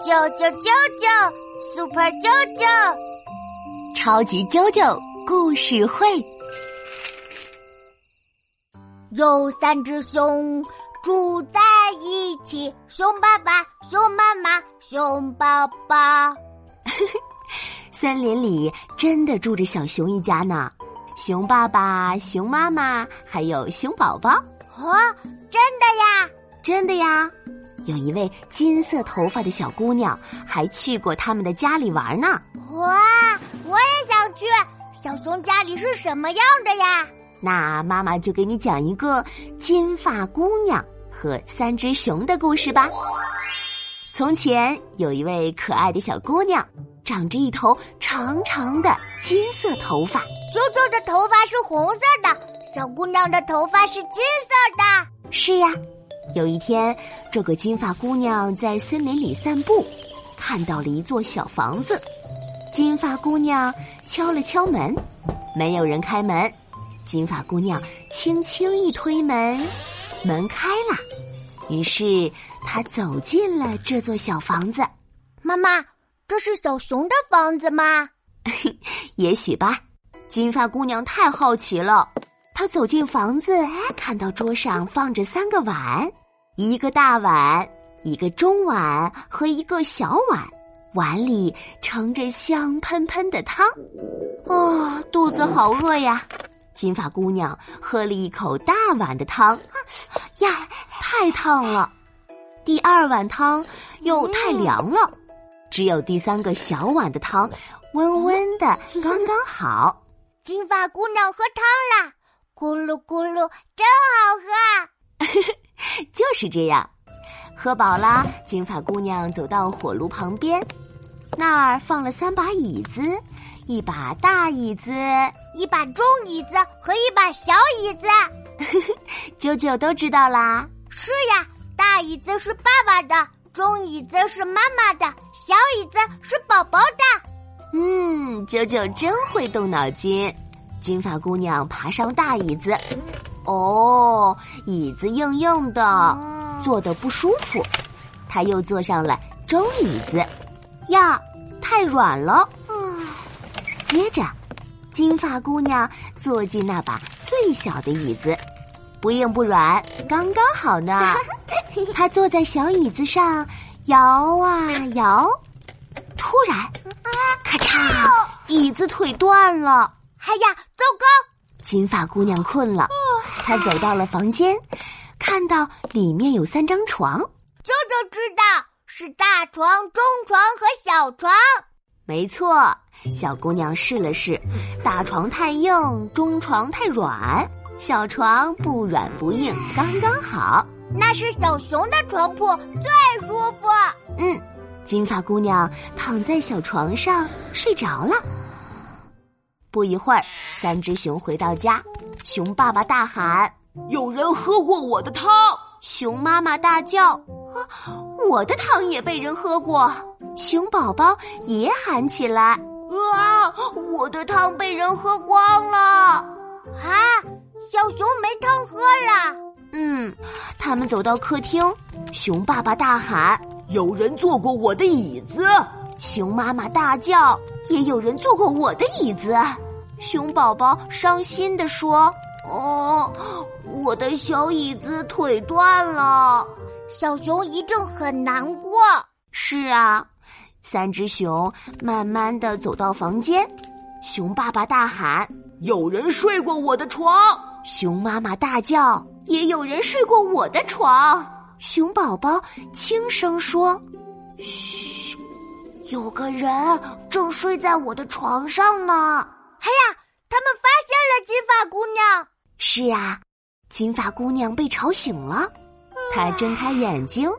啾啾啾啾，Super 啾啾，超级啾啾故事会。有三只熊住在一起，熊爸爸、熊妈妈、熊宝宝。森林里真的住着小熊一家呢，熊爸爸、熊妈妈还有熊宝宝。哦，真的呀？真的呀。有一位金色头发的小姑娘，还去过他们的家里玩呢。哇，我也想去。小熊家里是什么样的呀？那妈妈就给你讲一个金发姑娘和三只熊的故事吧。从前有一位可爱的小姑娘，长着一头长长的金色头发。啾啾的头发是红色的，小姑娘的头发是金色的。是呀。有一天，这个金发姑娘在森林里散步，看到了一座小房子。金发姑娘敲了敲门，没有人开门。金发姑娘轻轻一推门，门开了。于是她走进了这座小房子。妈妈，这是小熊的房子吗？也许吧。金发姑娘太好奇了。她走进房子，看到桌上放着三个碗，一个大碗，一个中碗和一个小碗，碗里盛着香喷喷的汤。哦，肚子好饿呀！金发姑娘喝了一口大碗的汤，呀，太烫了。第二碗汤又太凉了，只有第三个小碗的汤温温的，刚刚好。金发姑娘喝汤了。咕噜咕噜，真好喝！是这样，喝饱了，金发姑娘走到火炉旁边，那儿放了三把椅子，一把大椅子，一把中椅子和一把小椅子。啾啾都知道啦。是呀，大椅子是爸爸的，中椅子是妈妈的，小椅子是宝宝的。嗯，啾啾真会动脑筋。金发姑娘爬上大椅子，哦，椅子硬硬的，坐的不舒服。他又坐上了中椅子，呀，太软了。接着，金发姑娘坐进那把最小的椅子，不硬不软，刚刚好呢。她坐在小椅子上，摇啊摇，突然，咔嚓，椅子腿断了。哎呀，糟糕！金发姑娘困了，她走到了房间，看到里面有三张床。舅舅知道是大床、中床和小床。没错，小姑娘试了试，大床太硬，中床太软，小床不软不硬，刚刚好。那是小熊的床铺最舒服。嗯，金发姑娘躺在小床上睡着了。不一会儿，三只熊回到家，熊爸爸大喊：“有人喝过我的汤！”熊妈妈大叫：“啊我的汤也被人喝过！”熊宝宝也喊起来：“啊，我的汤被人喝光了！”啊，小熊没汤喝了。嗯，他们走到客厅，熊爸爸大喊：“有人坐过我的椅子！”熊妈妈大叫：“也有人坐过我的椅子！”熊宝宝伤心地说：“哦，我的小椅子腿断了。”小熊一定很难过。是啊，三只熊慢慢的走到房间，熊爸爸大喊：“有人睡过我的床！”熊妈妈大叫：“也有人睡过我的床！”熊宝宝轻声说：“嘘，有个人正睡在我的床上呢。”哎呀！他们发现了金发姑娘。是啊，金发姑娘被吵醒了。她睁开眼睛，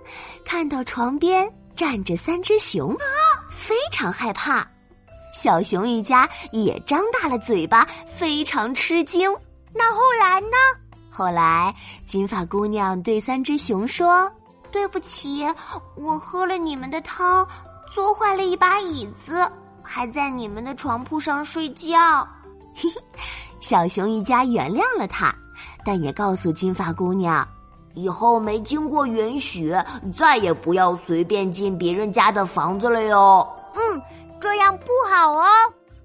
看到床边站着三只熊，非常害怕。小熊一家也张大了嘴巴，非常吃惊。那后来呢？后来，金发姑娘对三只熊说：“对不起，我喝了你们的汤，坐坏了一把椅子。”还在你们的床铺上睡觉，小熊一家原谅了他，但也告诉金发姑娘，以后没经过允许，再也不要随便进别人家的房子了哟。嗯，这样不好哦。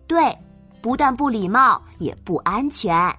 对，不但不礼貌，也不安全。